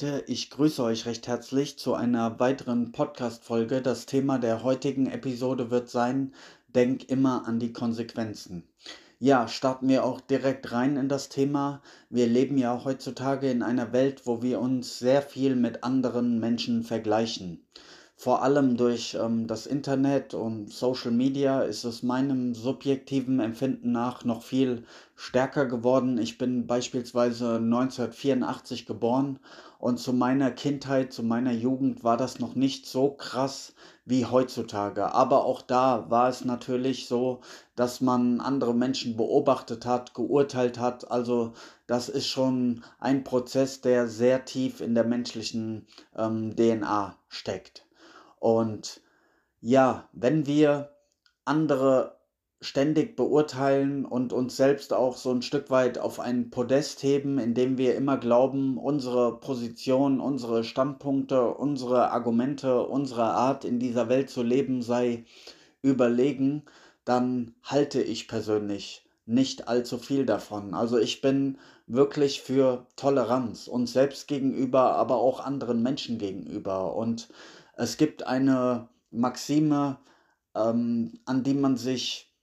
Leute, ich grüße euch recht herzlich zu einer weiteren Podcast-Folge. Das Thema der heutigen Episode wird sein: Denk immer an die Konsequenzen. Ja, starten wir auch direkt rein in das Thema. Wir leben ja heutzutage in einer Welt, wo wir uns sehr viel mit anderen Menschen vergleichen vor allem durch ähm, das Internet und Social Media ist es meinem subjektiven Empfinden nach noch viel stärker geworden. Ich bin beispielsweise 1984 geboren und zu meiner Kindheit, zu meiner Jugend war das noch nicht so krass wie heutzutage. Aber auch da war es natürlich so, dass man andere Menschen beobachtet hat, geurteilt hat. Also das ist schon ein Prozess, der sehr tief in der menschlichen ähm, DNA steckt. Und ja, wenn wir andere ständig beurteilen und uns selbst auch so ein Stück weit auf ein Podest heben, indem wir immer glauben, unsere Position, unsere Standpunkte, unsere Argumente, unsere Art in dieser Welt zu leben sei überlegen, dann halte ich persönlich nicht allzu viel davon. Also ich bin wirklich für Toleranz uns selbst gegenüber, aber auch anderen Menschen gegenüber. Und es gibt eine Maxime, ähm, an die man sich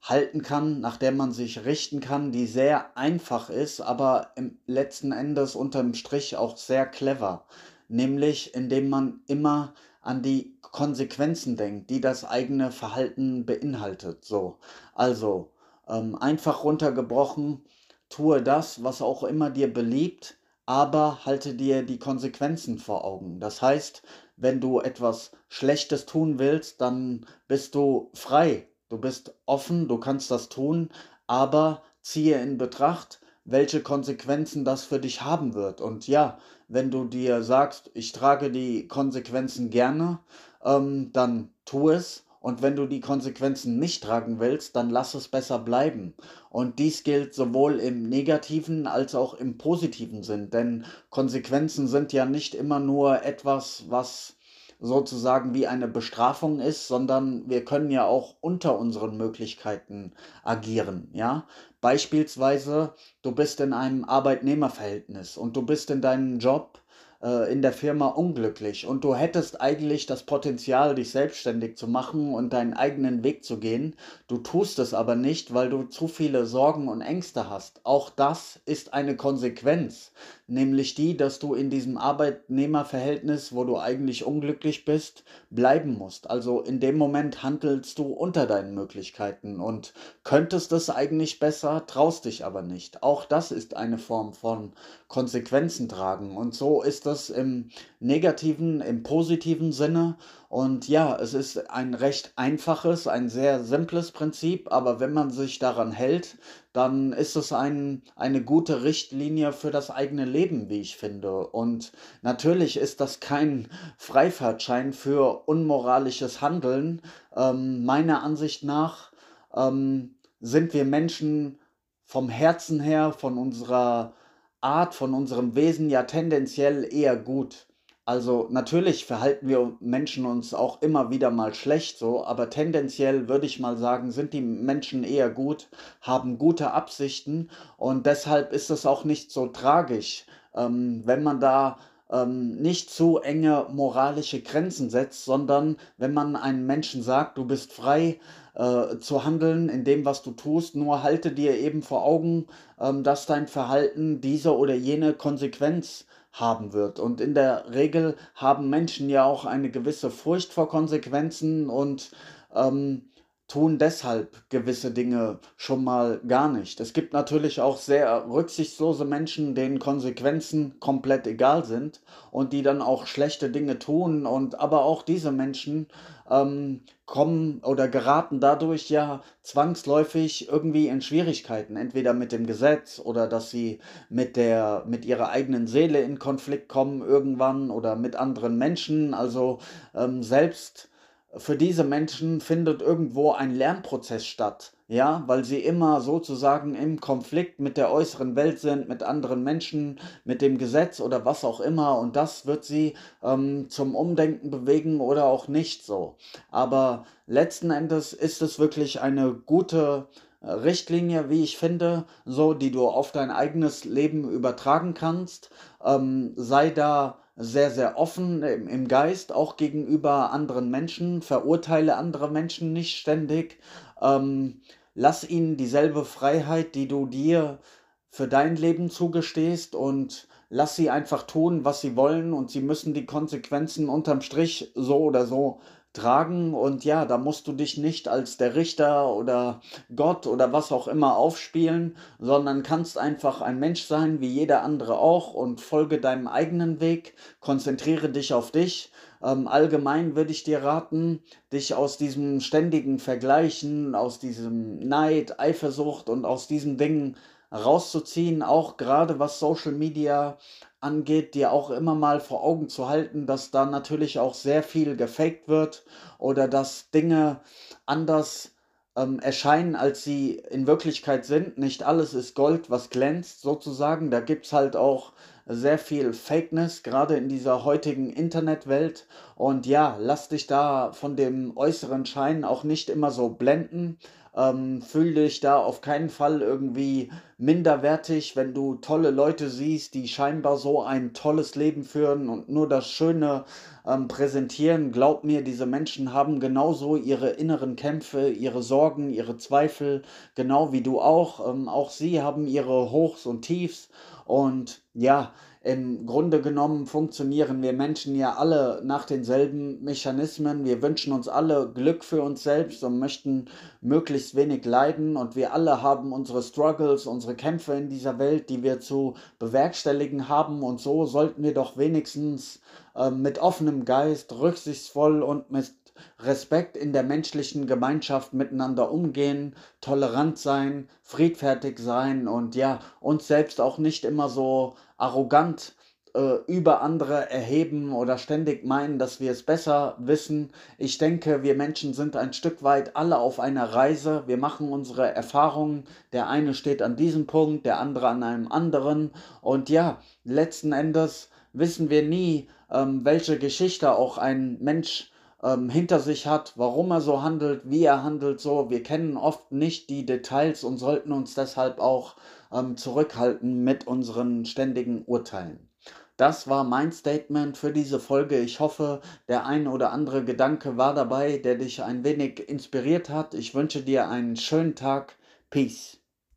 halten kann, nach der man sich richten kann, die sehr einfach ist, aber im letzten Endes unterm Strich auch sehr clever. Nämlich indem man immer an die Konsequenzen denkt, die das eigene Verhalten beinhaltet. So, also ähm, einfach runtergebrochen, tue das, was auch immer dir beliebt, aber halte dir die Konsequenzen vor Augen. Das heißt, wenn du etwas Schlechtes tun willst, dann bist du frei. Du bist offen, du kannst das tun, aber ziehe in Betracht, welche Konsequenzen das für dich haben wird. Und ja, wenn du dir sagst, ich trage die Konsequenzen gerne, ähm, dann tu es und wenn du die Konsequenzen nicht tragen willst, dann lass es besser bleiben. Und dies gilt sowohl im negativen als auch im positiven Sinn. Denn Konsequenzen sind ja nicht immer nur etwas, was sozusagen wie eine Bestrafung ist, sondern wir können ja auch unter unseren Möglichkeiten agieren, ja? Beispielsweise, du bist in einem Arbeitnehmerverhältnis und du bist in deinem Job äh, in der Firma unglücklich und du hättest eigentlich das Potenzial, dich selbstständig zu machen und deinen eigenen Weg zu gehen. Du tust es aber nicht, weil du zu viele Sorgen und Ängste hast. Auch das ist eine Konsequenz, nämlich die, dass du in diesem Arbeitnehmerverhältnis, wo du eigentlich unglücklich bist, bleiben musst. Also in dem Moment handelst du unter deinen Möglichkeiten und könntest es eigentlich besser, traust dich aber nicht. Auch das ist eine Form von Konsequenzen tragen und so ist es im negativen, im positiven Sinne und ja, es ist ein recht einfaches, ein sehr simples Prinzip, aber wenn man sich daran hält, dann ist es ein, eine gute Richtlinie für das eigene Leben, wie ich finde. Und natürlich ist das kein Freifahrtschein für unmoralisches Handeln. Ähm, meiner Ansicht nach ähm, sind wir Menschen vom Herzen her, von unserer Art, von unserem Wesen ja tendenziell eher gut. Also natürlich verhalten wir Menschen uns auch immer wieder mal schlecht so, aber tendenziell würde ich mal sagen, sind die Menschen eher gut, haben gute Absichten und deshalb ist es auch nicht so tragisch, ähm, wenn man da ähm, nicht zu enge moralische Grenzen setzt, sondern wenn man einem Menschen sagt, du bist frei äh, zu handeln in dem, was du tust, nur halte dir eben vor Augen, ähm, dass dein Verhalten diese oder jene Konsequenz haben wird. Und in der Regel haben Menschen ja auch eine gewisse Furcht vor Konsequenzen und ähm, tun deshalb gewisse Dinge schon mal gar nicht. Es gibt natürlich auch sehr rücksichtslose Menschen, denen Konsequenzen komplett egal sind und die dann auch schlechte Dinge tun. Und aber auch diese Menschen ähm, kommen oder geraten dadurch ja zwangsläufig irgendwie in Schwierigkeiten, entweder mit dem Gesetz oder dass sie mit der mit ihrer eigenen Seele in Konflikt kommen irgendwann oder mit anderen Menschen. Also ähm, selbst für diese Menschen findet irgendwo ein Lernprozess statt, ja, weil sie immer sozusagen im Konflikt mit der äußeren Welt sind, mit anderen Menschen, mit dem Gesetz oder was auch immer und das wird sie ähm, zum Umdenken bewegen oder auch nicht so. Aber letzten Endes ist es wirklich eine gute Richtlinie, wie ich finde, so, die du auf dein eigenes Leben übertragen kannst. Ähm, sei da sehr, sehr offen im, Geist, auch gegenüber anderen Menschen, verurteile andere Menschen nicht ständig. Ähm, lass ihnen dieselbe Freiheit, die du dir für dein Leben zugestehst und lass sie einfach tun, was sie wollen und sie müssen die Konsequenzen unterm Strich so oder so tragen und ja, da musst du dich nicht als der Richter oder Gott oder was auch immer aufspielen, sondern kannst einfach ein Mensch sein, wie jeder andere auch und folge deinem eigenen Weg, konzentriere dich auf dich. Ähm, allgemein würde ich dir raten, dich aus diesem ständigen Vergleichen, aus diesem Neid, Eifersucht und aus diesen Dingen rauszuziehen, auch gerade was Social Media angeht, dir auch immer mal vor Augen zu halten, dass da natürlich auch sehr viel gefaked wird oder dass Dinge anders ähm, erscheinen, als sie in Wirklichkeit sind. Nicht alles ist Gold, was glänzt sozusagen. Da gibt es halt auch sehr viel Fakeness, gerade in dieser heutigen Internetwelt. Und ja, lass dich da von dem äußeren Schein auch nicht immer so blenden. Ähm, fühl dich da auf keinen Fall irgendwie minderwertig, wenn du tolle Leute siehst, die scheinbar so ein tolles Leben führen und nur das Schöne ähm, präsentieren. Glaub mir, diese Menschen haben genauso ihre inneren Kämpfe, ihre Sorgen, ihre Zweifel, genau wie du auch. Ähm, auch sie haben ihre Hochs und Tiefs. Und ja, im Grunde genommen funktionieren wir Menschen ja alle nach denselben Mechanismen. Wir wünschen uns alle Glück für uns selbst und möchten möglichst wenig leiden. Und wir alle haben unsere Struggles, unsere Kämpfe in dieser Welt, die wir zu bewerkstelligen haben. Und so sollten wir doch wenigstens äh, mit offenem Geist, rücksichtsvoll und mit Respekt in der menschlichen Gemeinschaft miteinander umgehen, tolerant sein, friedfertig sein und ja, uns selbst auch nicht immer so arrogant äh, über andere erheben oder ständig meinen, dass wir es besser wissen. Ich denke, wir Menschen sind ein Stück weit alle auf einer Reise. Wir machen unsere Erfahrungen. Der eine steht an diesem Punkt, der andere an einem anderen. Und ja, letzten Endes wissen wir nie, ähm, welche Geschichte auch ein Mensch ähm, hinter sich hat, warum er so handelt, wie er handelt, so. Wir kennen oft nicht die Details und sollten uns deshalb auch ähm, zurückhalten mit unseren ständigen Urteilen. Das war mein Statement für diese Folge. Ich hoffe, der ein oder andere Gedanke war dabei, der dich ein wenig inspiriert hat. Ich wünsche dir einen schönen Tag. Peace.